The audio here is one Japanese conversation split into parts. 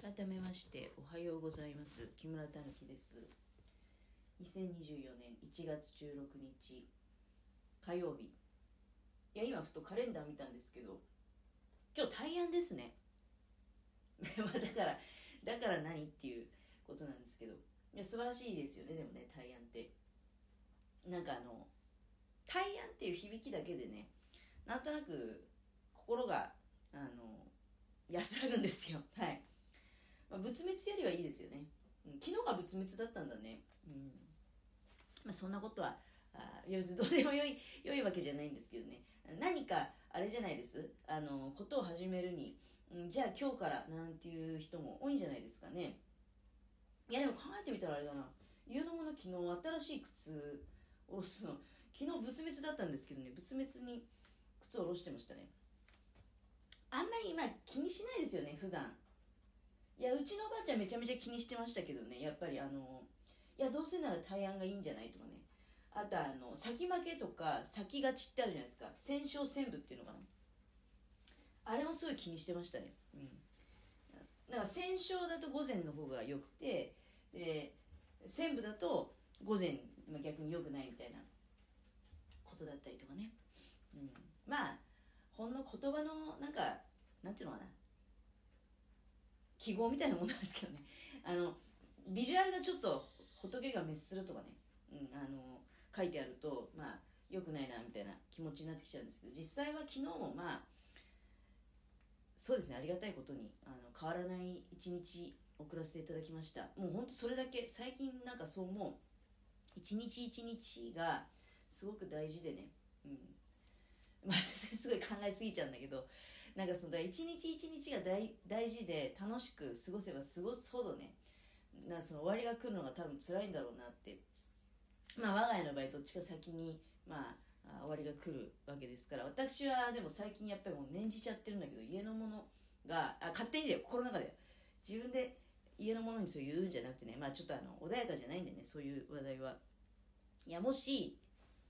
改めましておはようございます。木村たぬきです。2024年1月16日火曜日。いや今ふとカレンダー見たんですけど今日大安ですね。まだからだから何っていうことなんですけどいや素晴らしいですよね。でもね大安って。なんかあの大安っていう響きだけでねなんとなく心があの安らぐんですよ。はい。まあ、仏滅よりはいいですよね、うん、昨日が仏滅だったんだね、うん。まあ、そんなことはあいや別にどうでもよい 良いわけじゃないんですけどね。何かあれじゃないです？あのことを始めるに、うん、じゃあ今日からなんていう人も多いんじゃないですかね。いやでも考えてみたらあれだな。家のもの昨日新しい靴を下ろすの。昨日仏滅だったんですけどね。仏滅に靴を下ろしてましたね。あんまり今気にしないですよね普段。いやうちのおばあちゃんめちゃめちゃ気にしてましたけどね。やっぱりあのいやどうせなら対案がいいんじゃないとかね。あとあの先負けとか先勝ちってあるじゃないですか。戦勝戦部っていうのかな。あれもすごい気にしてましたね。うん。だから戦勝だと午前の方が良くてで戦部だと午前、逆に良くないみたいなことだったりとかね、うん、まあほんの言葉のなんかなんていうのかな。記号みたいなもんなんですけどね。あのビジュアルがちょっと仏が滅するとかね、うん、あの書いてあるとまあ良くないなみたいな気持ちになってきちゃうんですけど実際は昨日もまあそうですねありがたいことにあの変わらない一日送らせていただきました。もうほんとそれだけ最近なんかそう思う。一日一日がすごく大事でね。うん。まあすごい考えすぎちゃうんだけどなんかその一日一日が大大事で楽しく過ごせば過ごすほどねなその終わりが来るのが多分辛いんだろうなって。まあ我が家の場合どっちか先にまあ終わりが来るわけですから私はでも最近やっぱりもう念じちゃってるんだけど家のものがあ勝手にだよ心の中で。自分で家のものにそう言うんじゃなくてねまあちょっとあの穏やかじゃないんでねそういう話題は。いやもし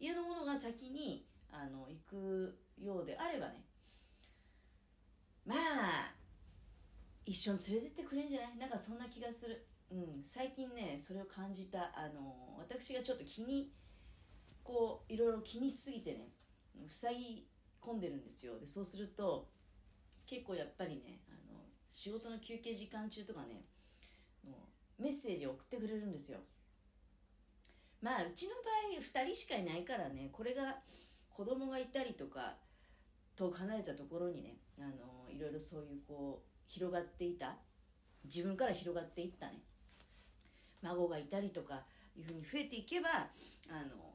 家のものが先にあの行くようであればねまあ一緒に連れてってくれんじゃない？なんかそんな気がする、うん、最近ねそれを感じたあの私がちょっと気にこういろいろ気にしすぎてね塞ぎ込んでるんですよ。でそうすると結構やっぱりねあの仕事の休憩時間中とかねもうメッセージを送ってくれるんですよ。まあうちの場合2人しかいないからねこれが子供がいたりとか遠く離れたところにねあのいろいろそういうこう広がっていた。自分から広がっていったね。孫がいたりとかいうふうに増えていけばあの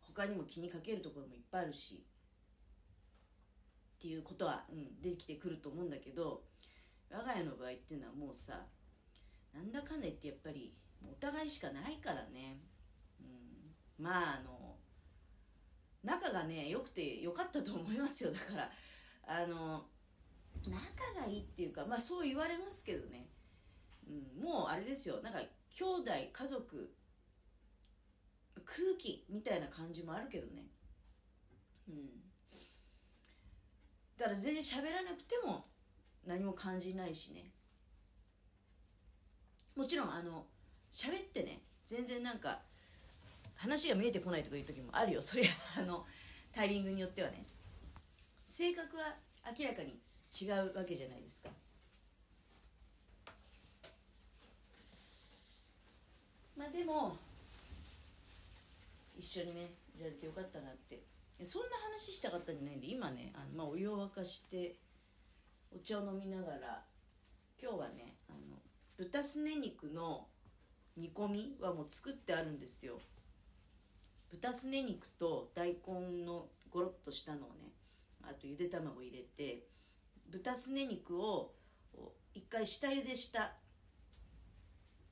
他にも気にかけるところもいっぱいあるし。っていうことは、うん、出てきてくると思うんだけど我が家の場合っていうのはもうさなんだかんだ言ってやっぱりお互いしかないからね、うん、まああの仲がね良くてよかったと思いますよ。だからあの仲がいいっていうかまあそう言われますけどね、うん、もうあれですよ。なんか兄弟家族空気みたいな感じもあるけどね。うん。だから全然喋らなくても何も感じないしね。もちろんあの喋ってね全然なんか話が見えてこないとかいう時もあるよ。それはあのタイミングによってはね。性格は明らかに違うわけじゃないですか。まあでも一緒にねいられてよかったなって。そんな話したかったんじゃないんで今ねあの、まあ、お湯を沸かしてお茶を飲みながら今日はねあの豚すね肉の煮込みはもう作ってあるんですよ。豚すね肉と大根のゴロッとしたのをねあとゆで卵入れて豚すね肉を一回下茹でした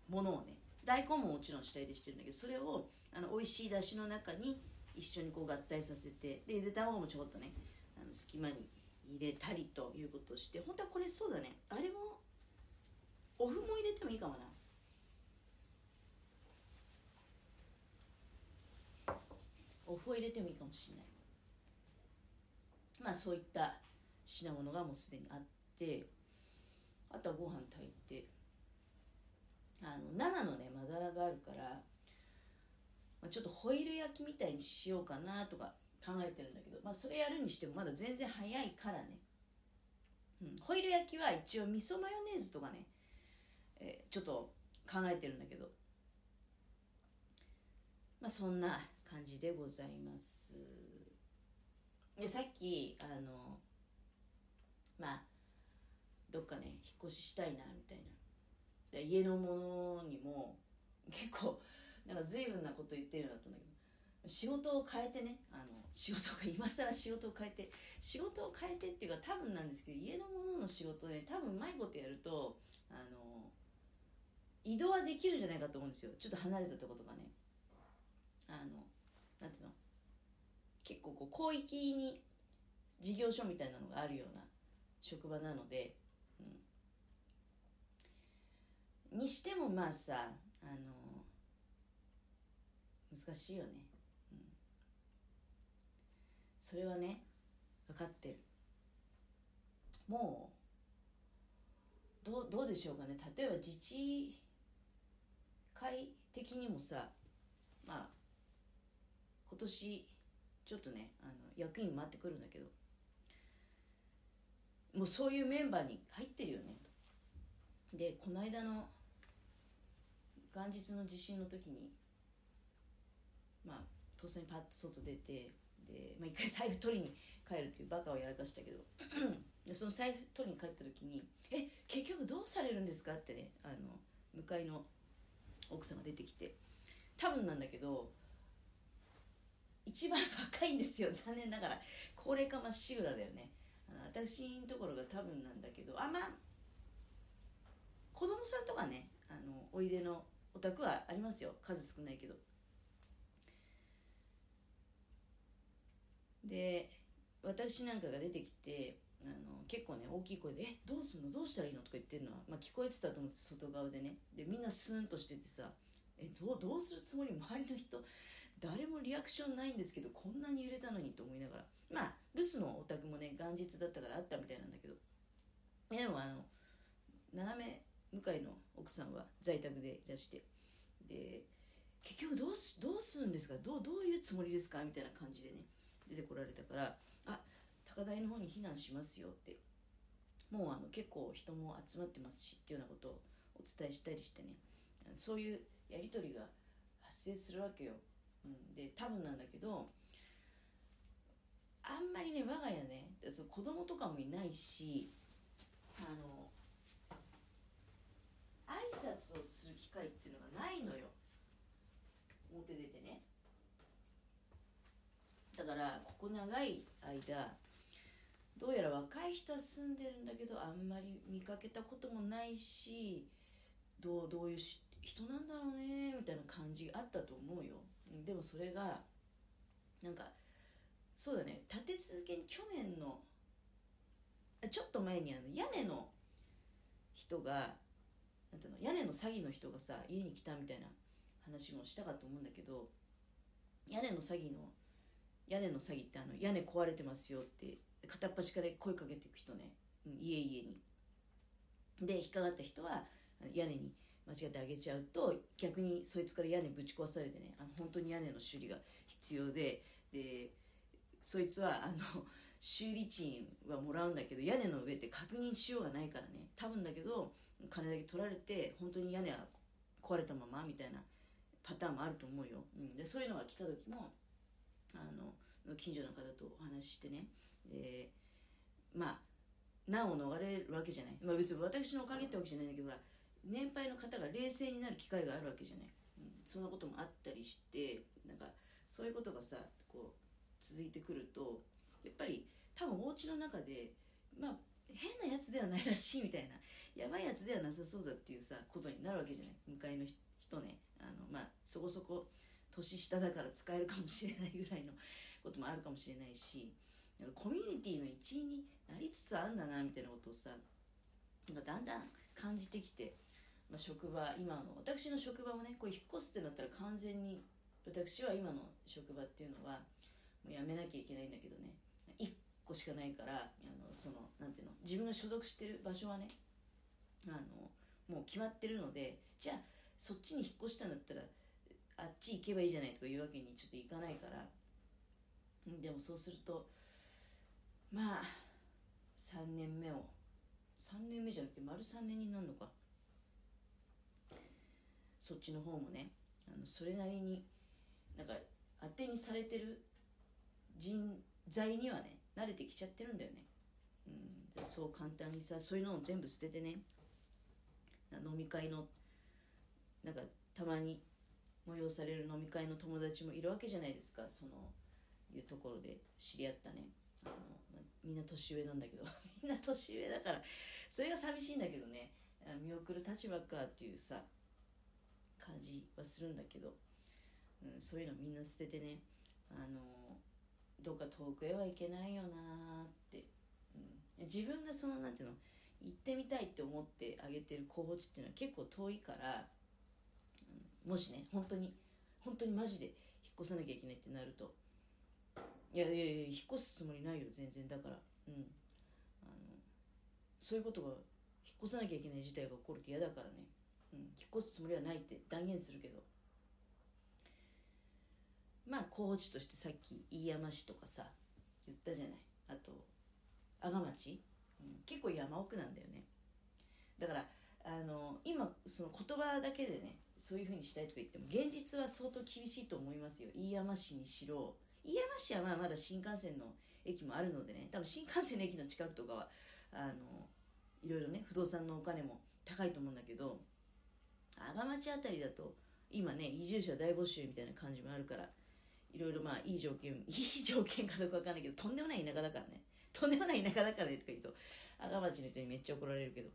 ものをね大根ももちろん下茹でしてるんだけどそれをあの美味しいだしの中に一緒にこう合体させてでゆで卵もちょこっとねあの隙間に入れたりということをして本当はこれそうだね。あれもお麩も入れてもいいかもな。お麩を入れてもいいかもしれない。まあそういった品物がもうすでにあってあと朝ご飯炊いてあの生のねまだらがあるからまあ、ちょっとホイル焼きみたいにしようかなとか考えてるんだけど、まあ、それやるにしてもまだ全然早いからね、うん、ホイル焼きは一応味噌マヨネーズとかね、えー、ちょっと考えてるんだけどまあそんな感じでございます。でさっきあのまあどっかね引っ越ししたいなみたいな。で家のものにも 結構なんか随分なこと言ってるようだったんだけど。仕事を変えてねあの仕事が今更仕事を変えて仕事を変えてっていうか多分なんですけど家のものの仕事ね多分うまいことやるとあの移動はできるんじゃないかと思うんですよ。ちょっと離れたとことかね。あのなんていうの？結構こう広域に事業所みたいなのがあるような職場なので、うん、にしてもまあさあの難しいよね、うん、それはね分かってる。もうどうどうでしょうかね。例えば自治会的にもさまあ今年ちょっとねあの役員回ってくるんだけどもうそういうメンバーに入ってるよね。でこの間の元日の地震の時にまあとっさにパッと外出てで、まあ、一回財布取りに帰るっていうバカをやらかしたけどでその財布取りに帰った時に「え結局どうされるんですか?」ってねあの向かいの奥さんが出てきて。多分なんだけど一番若いんですよ。残念ながら。高齢化まっしぐらだよね。私のところが多分なんだけどあまあ子供さんとかねあのおいでのお宅はありますよ。数少ないけど。で私なんかが出てきてあの結構ね大きい声で「えどうすんの？どうしたらいいの?」とか言ってるのは、まあ、聞こえてたと思うんです外側でね。でみんなスーンとしててさ「えどうどうするつもり？周りの人誰もリアクションないんですけどこんなに揺れたのに」と思いながら。まあ留守のお宅もね元日だったからあったみたいなんだけど。でもあの斜め向かいの奥さんは在宅でいらして。で結局どうすどうするんですか？どうどういうつもりですか？みたいな感じでね出てこられたからあ高台の方に避難しますよって。もうあの結構人も集まってますしっていうようなことをお伝えしたりしてね。そういうやり取りが発生するわけよ、うん、で多分なんだけどまりね我が家ね子供とかもいないしあの挨拶をする機会っていうのがないのよ。表出てね。だからここ長い間どうやら若い人は住んでるんだけどあんまり見かけたこともないしどうどういう人なんだろうねみたいな感じがあったと思うよ。でもそれがなんかそうだね立て続けに去年のちょっと前にあの屋根の人がなんていうの屋根の詐欺の人がさ家に来たみたいな話もしたかと思うんだけど屋根の詐欺の屋根の詐欺ってあの屋根壊れてますよって片っ端から声かけていく人ね、うん、家々に。で引っかかった人は屋根に間違ってあげちゃうと逆にそいつから屋根ぶち壊されてねあの本当に屋根の修理が必要ででそいつはあの修理賃はもらうんだけど屋根の上って確認しようがないからね。多分だけど金だけ取られて本当に屋根は壊れたままみたいなパターンもあると思うよ、うん、でそういうのが来た時もあの近所の方とお話ししてね。でまあ難を逃れるわけじゃない、まあ、別に私のおかげってわけじゃないんだけど年配の方が冷静になる機会があるわけじゃない、うん、そんなこともあったりしてなんかそういうことがさこう続いてくるとやっぱり多分お家の中でまあ変なやつではないらしいみたいなやばいやつではなさそうだっていうさことになるわけじゃない？向かいの人ね。あのまあそこそこ年下だから使えるかもしれないぐらいのこともあるかもしれないしなんかコミュニティの一員になりつつあるんだなみたいなことをさなんかだんだん感じてきて、まあ、職場今の私の職場もねこう引っ越すってなったら完全に私は今の職場っていうのはやめなきゃいけないんだけどね。1個しかないからあのそのなていうの自分が所属してる場所はねあのもう決まってるのでじゃあそっちに引っ越したんだったらあっち行けばいいじゃないとかいうわけにちょっといかないからでもそうするとまあ3年目を3年目じゃなくて丸3年になるのか。そっちの方もねあのそれなりになんか当てにされてる人材にはね慣れてきちゃってるんだよね、うん、そう簡単にさそういうのを全部捨ててね。飲み会のなんかたまに催される飲み会の友達もいるわけじゃないですか。そのいうところで知り合ったね。あの、まみんな年上なんだけど。みんな年上だからそれが寂しいんだけどね。見送る立場かっていうさ感じはするんだけど、うん、そういうのみんな捨ててね。あのどっか遠くへは行けないよなって、うん、自分がそのなんていうの行ってみたいって思ってあげてる候補地っていうのは結構遠いから、うん、もしね本当に本当にマジで引っ越さなきゃいけないってなると。いやいやいや引っ越すつもりないよ全然だから。うん。あのそういうことが引っ越さなきゃいけない事態が起こると嫌だからね。うん、引っ越すつもりはないって断言するけど。まあ候補地としてさっき飯山市とかさ言ったじゃない。あと阿賀町、うん、結構山奥なんだよね。だからあの今その言葉だけでねそういうふうにしたいとか言っても現実は相当厳しいと思いますよ。飯山市にしろ。飯山市はまあまだ新幹線の駅もあるのでね。多分新幹線の駅の近くとかはあのいろいろね不動産のお金も高いと思うんだけど阿賀町あたりだと今ね移住者大募集みたいな感じもあるからいろいろまあいい条件 いい条件かどうかわかんないけどとんでもない田舎だからね。とんでもない田舎だからねとか言うと赤町の人にめっちゃ怒られるけど。